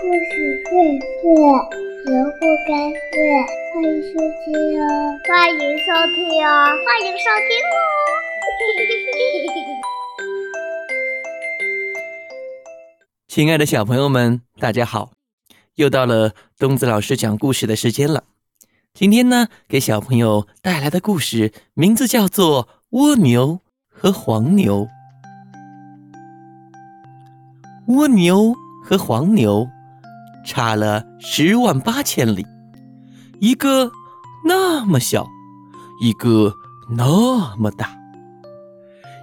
故事荟萃，萝卜开会，欢迎收听哦！欢迎收听哦！欢迎收听哦！亲爱的小朋友们，大家好！又到了东子老师讲故事的时间了。今天呢，给小朋友带来的故事名字叫做《蜗牛和黄牛》。蜗牛和黄牛差了十万八千里，一个那么小，一个那么大，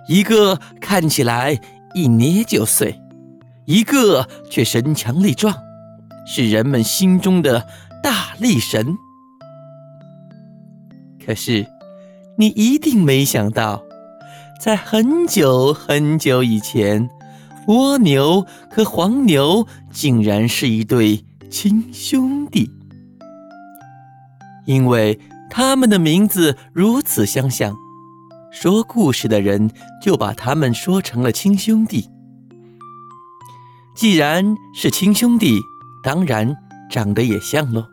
一个看起来一捏就碎，一个却身强力壮，是人们心中的大力神。可是，你一定没想到，在很久很久以前。蜗牛和黄牛竟然是一对亲兄弟，因为他们的名字如此相像，说故事的人就把他们说成了亲兄弟。既然是亲兄弟，当然长得也像喽。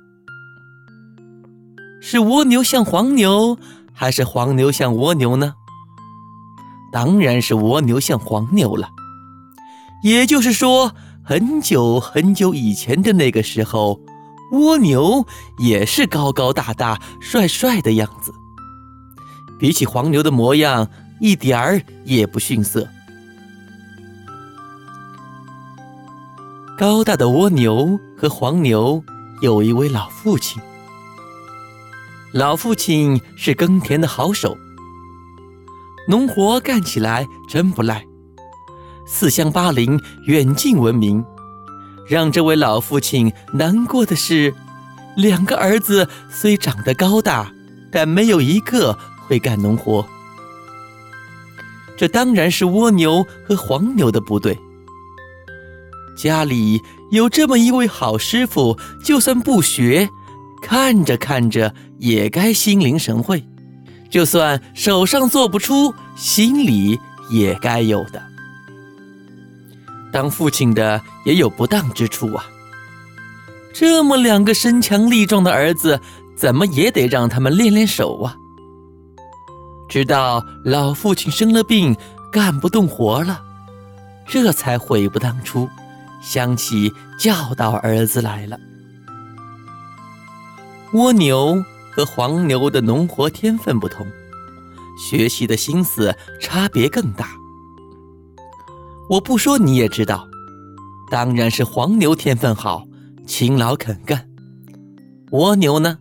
是蜗牛像黄牛，还是黄牛像蜗牛呢？当然是蜗牛像黄牛了。也就是说，很久很久以前的那个时候，蜗牛也是高高大大、帅帅的样子，比起黄牛的模样，一点儿也不逊色。高大的蜗牛和黄牛有一位老父亲，老父亲是耕田的好手，农活干起来真不赖。四乡八邻，远近闻名。让这位老父亲难过的是，两个儿子虽长得高大，但没有一个会干农活。这当然是蜗牛和黄牛的不对。家里有这么一位好师傅，就算不学，看着看着也该心领神会；就算手上做不出，心里也该有的。当父亲的也有不当之处啊！这么两个身强力壮的儿子，怎么也得让他们练练手啊！直到老父亲生了病，干不动活了，这才悔不当初，想起教导儿子来了。蜗牛和黄牛的农活天分不同，学习的心思差别更大。我不说你也知道，当然是黄牛天分好，勤劳肯干。蜗牛呢，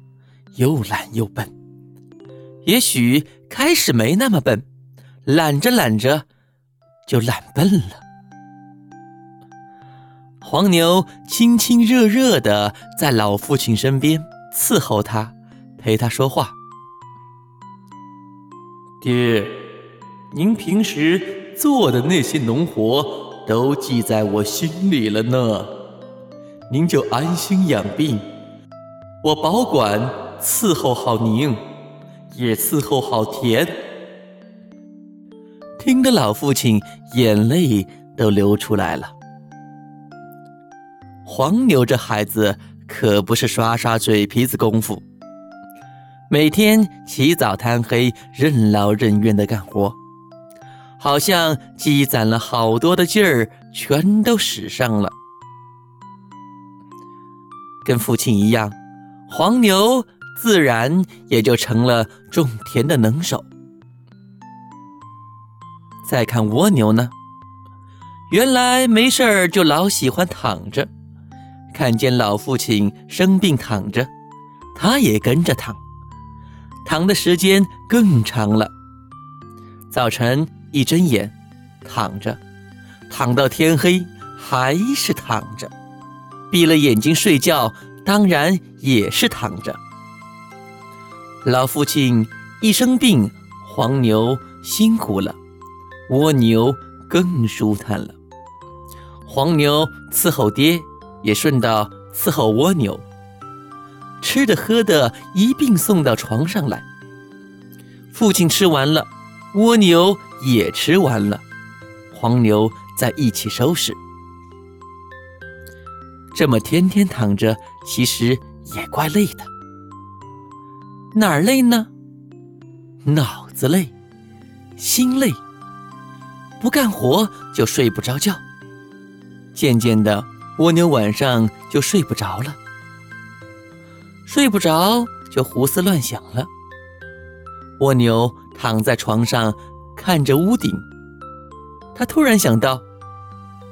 又懒又笨。也许开始没那么笨，懒着懒着就懒笨了。黄牛亲亲热热的在老父亲身边伺候他，陪他说话。爹，您平时。做的那些农活都记在我心里了呢，您就安心养病，我保管伺候好您，也伺候好田。听得老父亲眼泪都流出来了。黄牛这孩子可不是刷刷嘴皮子功夫，每天起早贪黑，任劳任怨的干活。好像积攒了好多的劲儿，全都使上了。跟父亲一样，黄牛自然也就成了种田的能手。再看蜗牛呢，原来没事儿就老喜欢躺着，看见老父亲生病躺着，他也跟着躺，躺的时间更长了。早晨。一睁眼，躺着，躺到天黑，还是躺着；闭了眼睛睡觉，当然也是躺着。老父亲一生病，黄牛辛苦了，蜗牛更舒坦了。黄牛伺候爹，也顺道伺候蜗牛，吃的喝的一并送到床上来。父亲吃完了，蜗牛。也吃完了，黄牛在一起收拾。这么天天躺着，其实也怪累的。哪儿累呢？脑子累，心累，不干活就睡不着觉。渐渐的，蜗牛晚上就睡不着了，睡不着就胡思乱想了。蜗牛躺在床上，看着屋顶。他突然想到，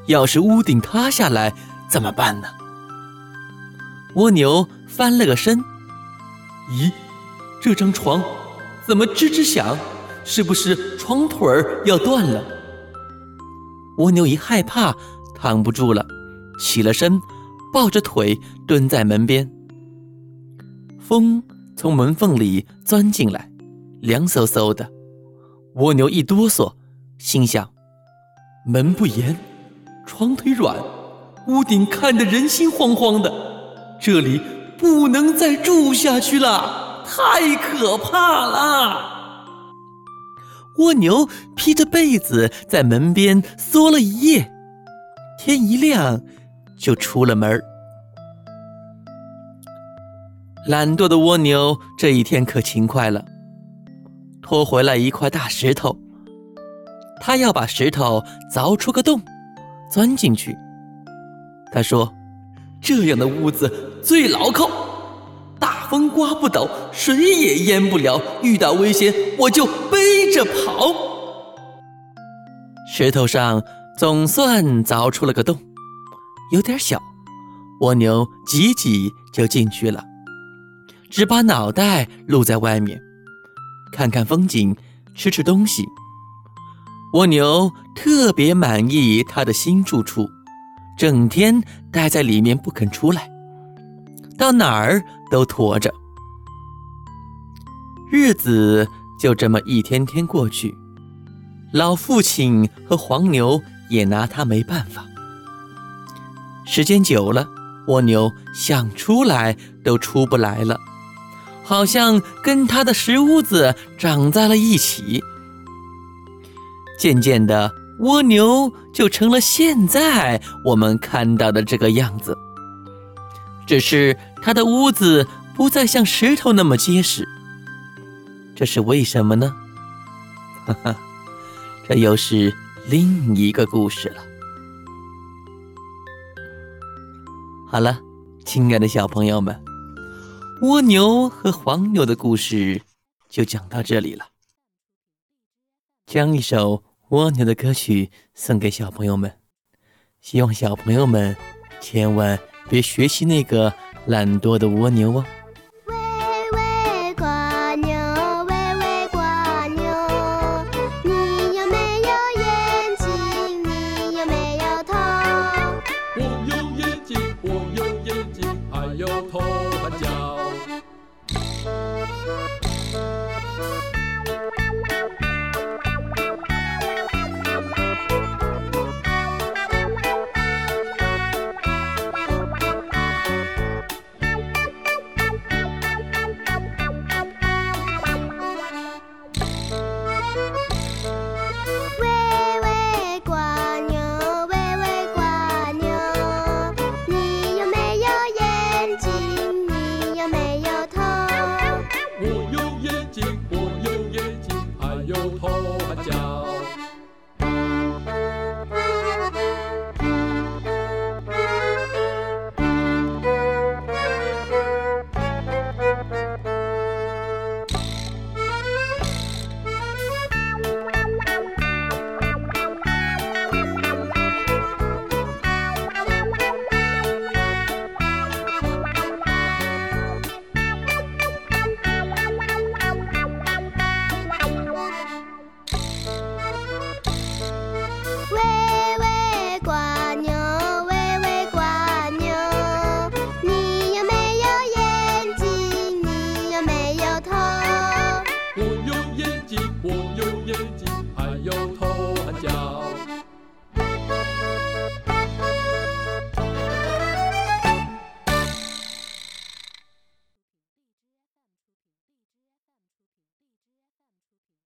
要是屋顶塌下来怎么办呢？蜗牛翻了个身，咦，这张床怎么吱吱响？是不是床腿儿要断了？蜗牛一害怕，躺不住了，起了身，抱着腿蹲在门边。风从门缝里钻进来，凉飕飕的。蜗牛一哆嗦，心想。门不严，床腿软，屋顶看得人心惶惶的，这里不能再住下去了，太可怕了。蜗牛披着被子在门边缩了一夜，天一亮就出了门。懒惰的蜗牛这一天可勤快了，拖回来一块大石头。他要把石头凿出个洞，钻进去。他说：“这样的屋子最牢靠，大风刮不倒，水也淹不了。遇到危险，我就背着跑。”石头上总算凿出了个洞，有点小，蜗牛挤挤就进去了，只把脑袋露在外面，看看风景，吃吃东西。蜗牛特别满意它的新住处，整天待在里面不肯出来，到哪儿都驮着。日子就这么一天天过去，老父亲和黄牛也拿他没办法。时间久了，蜗牛想出来都出不来了，好像跟他的石屋子长在了一起。渐渐的，蜗牛就成了现在我们看到的这个样子。只是它的屋子不再像石头那么结实，这是为什么呢？哈哈，这又是另一个故事了。好了，亲爱的小朋友们，蜗牛和黄牛的故事就讲到这里了。将一首。蜗牛的歌曲送给小朋友们，希望小朋友们千万别学习那个懒惰的蜗牛哦。